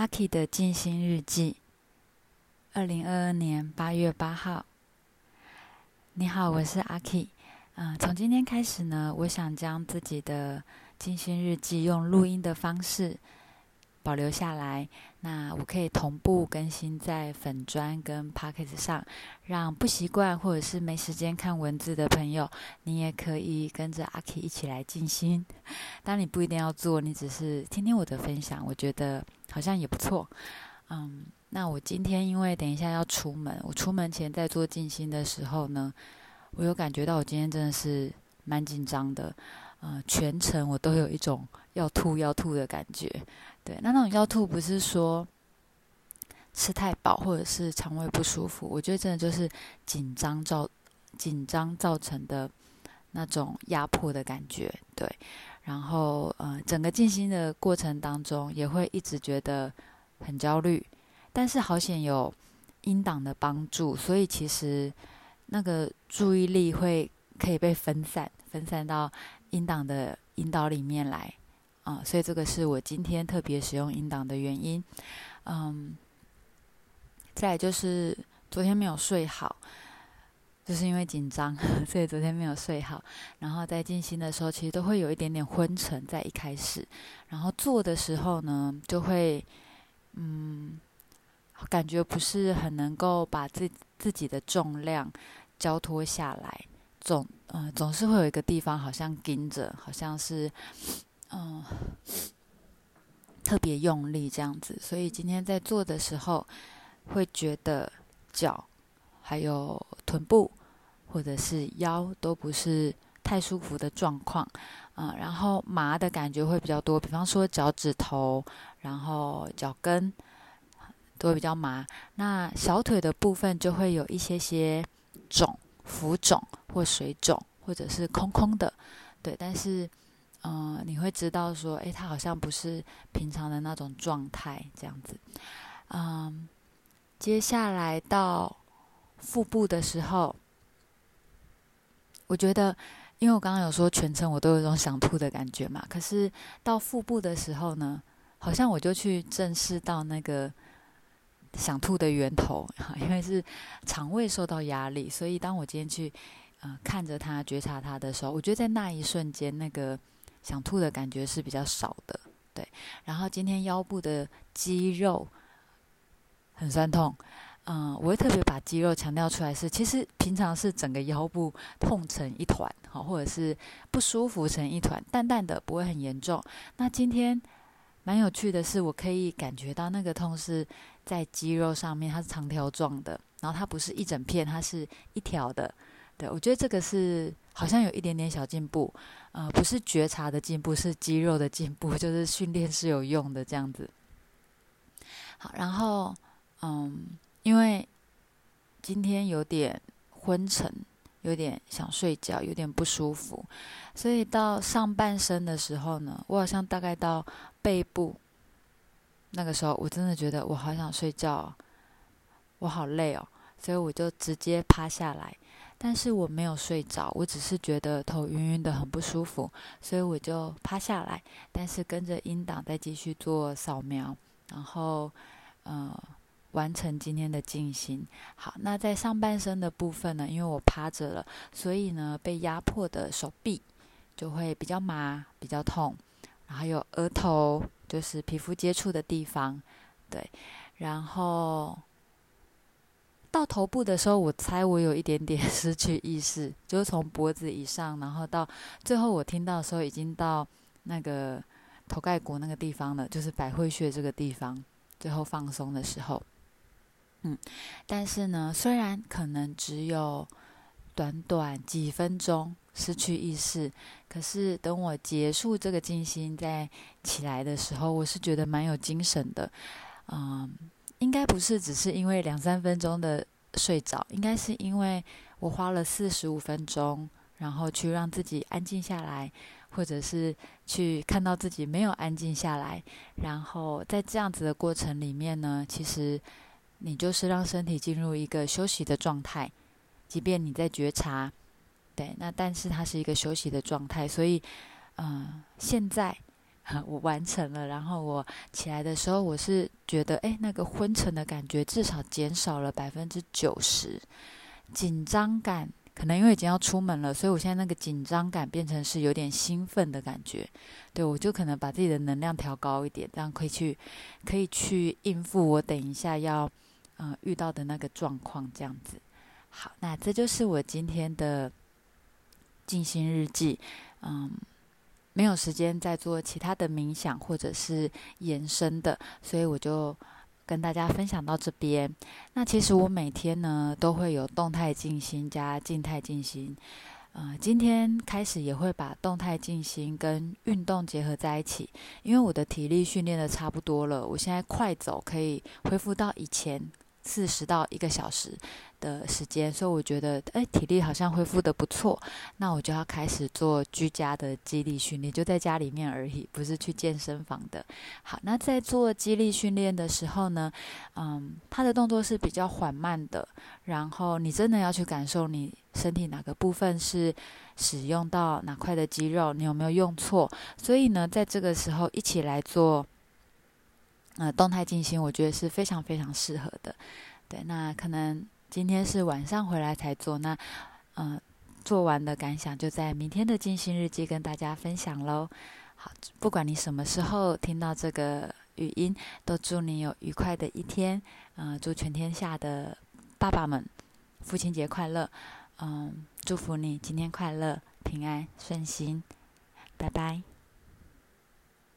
阿 K 的静心日记，二零二二年八月八号。你好，我是阿 K。嗯，从今天开始呢，我想将自己的静心日记用录音的方式保留下来。那我可以同步更新在粉砖跟 p o c k e t 上，让不习惯或者是没时间看文字的朋友，你也可以跟着阿 K 一起来静心。当你不一定要做，你只是听听我的分享，我觉得。好像也不错，嗯，那我今天因为等一下要出门，我出门前在做静心的时候呢，我有感觉到我今天真的是蛮紧张的，呃，全程我都有一种要吐要吐的感觉，对，那那种要吐不是说吃太饱或者是肠胃不舒服，我觉得真的就是紧张造紧张造成的那种压迫的感觉，对。然后，呃，整个静心的过程当中，也会一直觉得很焦虑。但是好险有音档的帮助，所以其实那个注意力会可以被分散，分散到音档的引导里面来啊。所以这个是我今天特别使用音档的原因。嗯，再就是昨天没有睡好。就是因为紧张，所以昨天没有睡好。然后在静心的时候，其实都会有一点点昏沉，在一开始。然后做的时候呢，就会嗯，感觉不是很能够把自自己的重量交托下来，总嗯总是会有一个地方好像盯着，好像是嗯特别用力这样子。所以今天在做的时候，会觉得脚还有臀部。或者是腰都不是太舒服的状况，嗯，然后麻的感觉会比较多，比方说脚趾头，然后脚跟都会比较麻。那小腿的部分就会有一些些肿、浮肿或水肿，或者是空空的，对。但是，嗯，你会知道说，诶，它好像不是平常的那种状态这样子。嗯，接下来到腹部的时候。我觉得，因为我刚刚有说全程我都有一种想吐的感觉嘛，可是到腹部的时候呢，好像我就去正视到那个想吐的源头，因为是肠胃受到压力，所以当我今天去呃看着它、觉察它的时候，我觉得在那一瞬间，那个想吐的感觉是比较少的，对。然后今天腰部的肌肉很酸痛。嗯，我会特别把肌肉强调出来，是其实平常是整个腰部痛成一团，好，或者是不舒服成一团，淡淡的不会很严重。那今天蛮有趣的是，我可以感觉到那个痛是在肌肉上面，它是长条状的，然后它不是一整片，它是一条的。对我觉得这个是好像有一点点小进步，呃，不是觉察的进步，是肌肉的进步，就是训练是有用的这样子。好，然后嗯。因为今天有点昏沉，有点想睡觉，有点不舒服，所以到上半身的时候呢，我好像大概到背部那个时候，我真的觉得我好想睡觉，我好累哦，所以我就直接趴下来，但是我没有睡着，我只是觉得头晕晕的，很不舒服，所以我就趴下来，但是跟着音档再继续做扫描，然后嗯。完成今天的静心。好，那在上半身的部分呢？因为我趴着了，所以呢，被压迫的手臂就会比较麻、比较痛。然后有额头，就是皮肤接触的地方，对。然后到头部的时候，我猜我有一点点 失去意识，就是从脖子以上，然后到最后我听到的时候，已经到那个头盖骨那个地方了，就是百会穴这个地方。最后放松的时候。嗯，但是呢，虽然可能只有短短几分钟失去意识，可是等我结束这个静心再起来的时候，我是觉得蛮有精神的。嗯，应该不是只是因为两三分钟的睡着，应该是因为我花了四十五分钟，然后去让自己安静下来，或者是去看到自己没有安静下来，然后在这样子的过程里面呢，其实。你就是让身体进入一个休息的状态，即便你在觉察，对，那但是它是一个休息的状态，所以，嗯，现在我完成了。然后我起来的时候，我是觉得，哎，那个昏沉的感觉至少减少了百分之九十，紧张感。可能因为已经要出门了，所以我现在那个紧张感变成是有点兴奋的感觉。对我就可能把自己的能量调高一点，这样可以去可以去应付我等一下要嗯遇到的那个状况。这样子，好，那这就是我今天的静心日记。嗯，没有时间再做其他的冥想或者是延伸的，所以我就。跟大家分享到这边。那其实我每天呢都会有动态静心加静态静心。呃，今天开始也会把动态静心跟运动结合在一起，因为我的体力训练的差不多了，我现在快走可以恢复到以前。四十到一个小时的时间，所以我觉得，哎，体力好像恢复的不错。那我就要开始做居家的肌力训练，就在家里面而已，不是去健身房的。好，那在做肌力训练的时候呢，嗯，它的动作是比较缓慢的，然后你真的要去感受你身体哪个部分是使用到哪块的肌肉，你有没有用错。所以呢，在这个时候一起来做。呃，动态静心我觉得是非常非常适合的。对，那可能今天是晚上回来才做，那嗯，做完的感想就在明天的静心日记跟大家分享喽。好，不管你什么时候听到这个语音，都祝你有愉快的一天。嗯，祝全天下的爸爸们父亲节快乐。嗯，祝福你今天快乐、平安、顺心。拜拜。